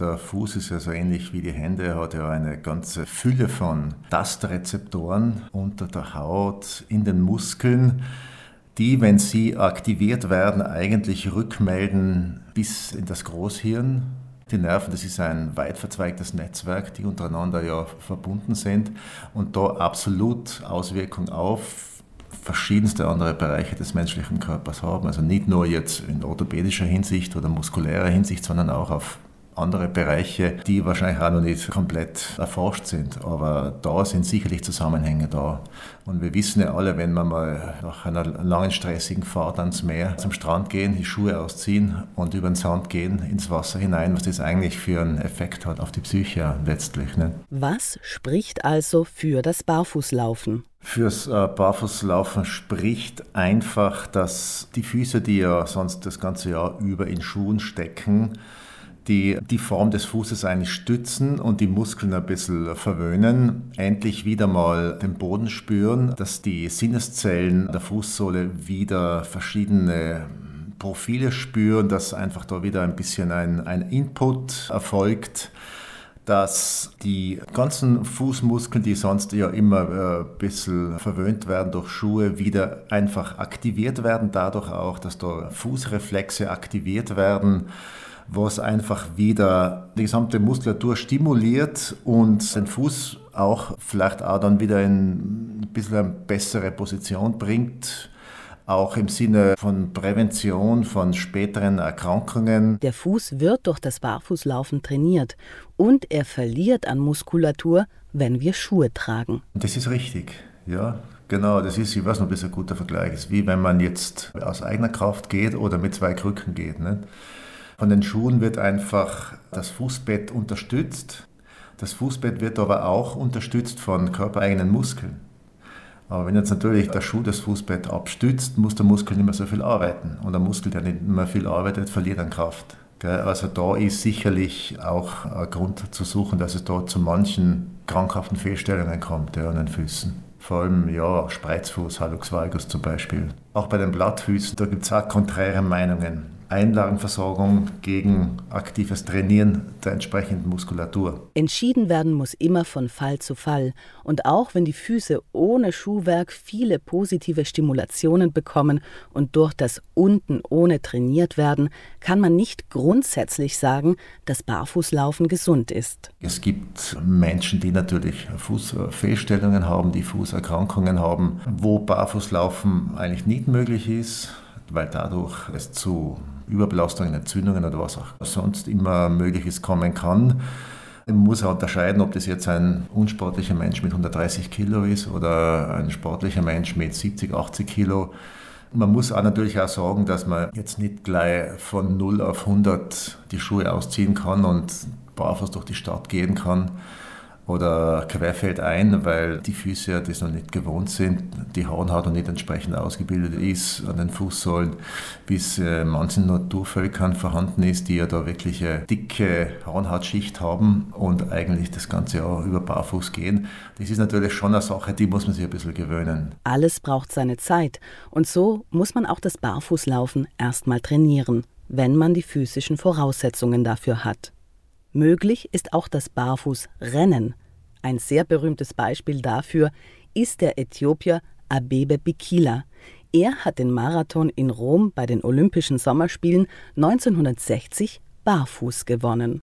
Der Fuß ist ja so ähnlich wie die Hände, er hat ja eine ganze Fülle von Tastrezeptoren unter der Haut, in den Muskeln, die, wenn sie aktiviert werden, eigentlich rückmelden bis in das Großhirn. Die Nerven, das ist ein weit verzweigtes Netzwerk, die untereinander ja verbunden sind und da absolut Auswirkungen auf verschiedenste andere Bereiche des menschlichen Körpers haben. Also nicht nur jetzt in orthopädischer Hinsicht oder muskulärer Hinsicht, sondern auch auf andere Bereiche, die wahrscheinlich auch noch nicht komplett erforscht sind. Aber da sind sicherlich Zusammenhänge da. Und wir wissen ja alle, wenn wir mal nach einer langen, stressigen Fahrt ans Meer zum Strand gehen, die Schuhe ausziehen und über den Sand gehen, ins Wasser hinein, was das eigentlich für einen Effekt hat auf die Psyche letztlich. Ne? Was spricht also für das Barfußlaufen? Fürs äh, Barfußlaufen spricht einfach, dass die Füße, die ja sonst das ganze Jahr über in Schuhen stecken, die die Form des Fußes eigentlich stützen und die Muskeln ein bisschen verwöhnen, endlich wieder mal den Boden spüren, dass die Sinneszellen der Fußsohle wieder verschiedene Profile spüren, dass einfach da wieder ein bisschen ein, ein Input erfolgt dass die ganzen Fußmuskeln, die sonst ja immer ein bisschen verwöhnt werden durch Schuhe, wieder einfach aktiviert werden, dadurch auch, dass da Fußreflexe aktiviert werden was einfach wieder die gesamte Muskulatur stimuliert und den Fuß auch vielleicht auch dann wieder in ein bisschen eine bessere Position bringt. Auch im Sinne von Prävention von späteren Erkrankungen. Der Fuß wird durch das Barfußlaufen trainiert und er verliert an Muskulatur, wenn wir Schuhe tragen. Das ist richtig, ja. Genau, das ist, ich weiß noch, das ein guter Vergleich ist, wie wenn man jetzt aus eigener Kraft geht oder mit zwei Krücken geht. Ne? Von den Schuhen wird einfach das Fußbett unterstützt. Das Fußbett wird aber auch unterstützt von körpereigenen Muskeln. Aber wenn jetzt natürlich der Schuh das Fußbett abstützt, muss der Muskel nicht mehr so viel arbeiten. Und der Muskel, der nicht mehr viel arbeitet, verliert an Kraft. Also da ist sicherlich auch ein Grund zu suchen, dass es dort zu manchen krankhaften Fehlstellungen kommt ja, an den Füßen. Vor allem ja, Spreizfuß, Hallux valgus zum Beispiel. Auch bei den Blattfüßen, da gibt es auch konträre Meinungen. Einlagenversorgung gegen aktives Trainieren der entsprechenden Muskulatur. Entschieden werden muss immer von Fall zu Fall. Und auch wenn die Füße ohne Schuhwerk viele positive Stimulationen bekommen und durch das unten ohne trainiert werden, kann man nicht grundsätzlich sagen, dass Barfußlaufen gesund ist. Es gibt Menschen, die natürlich Fußfehlstellungen haben, die Fußerkrankungen haben, wo Barfußlaufen eigentlich nicht möglich ist weil dadurch es zu Überbelastungen, Entzündungen oder was auch sonst immer Mögliches kommen kann. Man muss auch unterscheiden, ob das jetzt ein unsportlicher Mensch mit 130 Kilo ist oder ein sportlicher Mensch mit 70, 80 Kilo. Man muss auch natürlich auch sagen, dass man jetzt nicht gleich von 0 auf 100 die Schuhe ausziehen kann und barfuß durch die Stadt gehen kann oder querfeld ein, weil die Füße das noch nicht gewohnt sind, die Hornhaut noch nicht entsprechend ausgebildet ist an den Fußsohlen, wie es äh, manchen Naturvölkern vorhanden ist, die ja da wirklich eine dicke Hornhautschicht haben und eigentlich das ganze Jahr über barfuß gehen. Das ist natürlich schon eine Sache, die muss man sich ein bisschen gewöhnen. Alles braucht seine Zeit und so muss man auch das Barfußlaufen erstmal trainieren, wenn man die physischen Voraussetzungen dafür hat. Möglich ist auch das Barfußrennen. Ein sehr berühmtes Beispiel dafür ist der Äthiopier Abebe Bikila. Er hat den Marathon in Rom bei den Olympischen Sommerspielen 1960 barfuß gewonnen.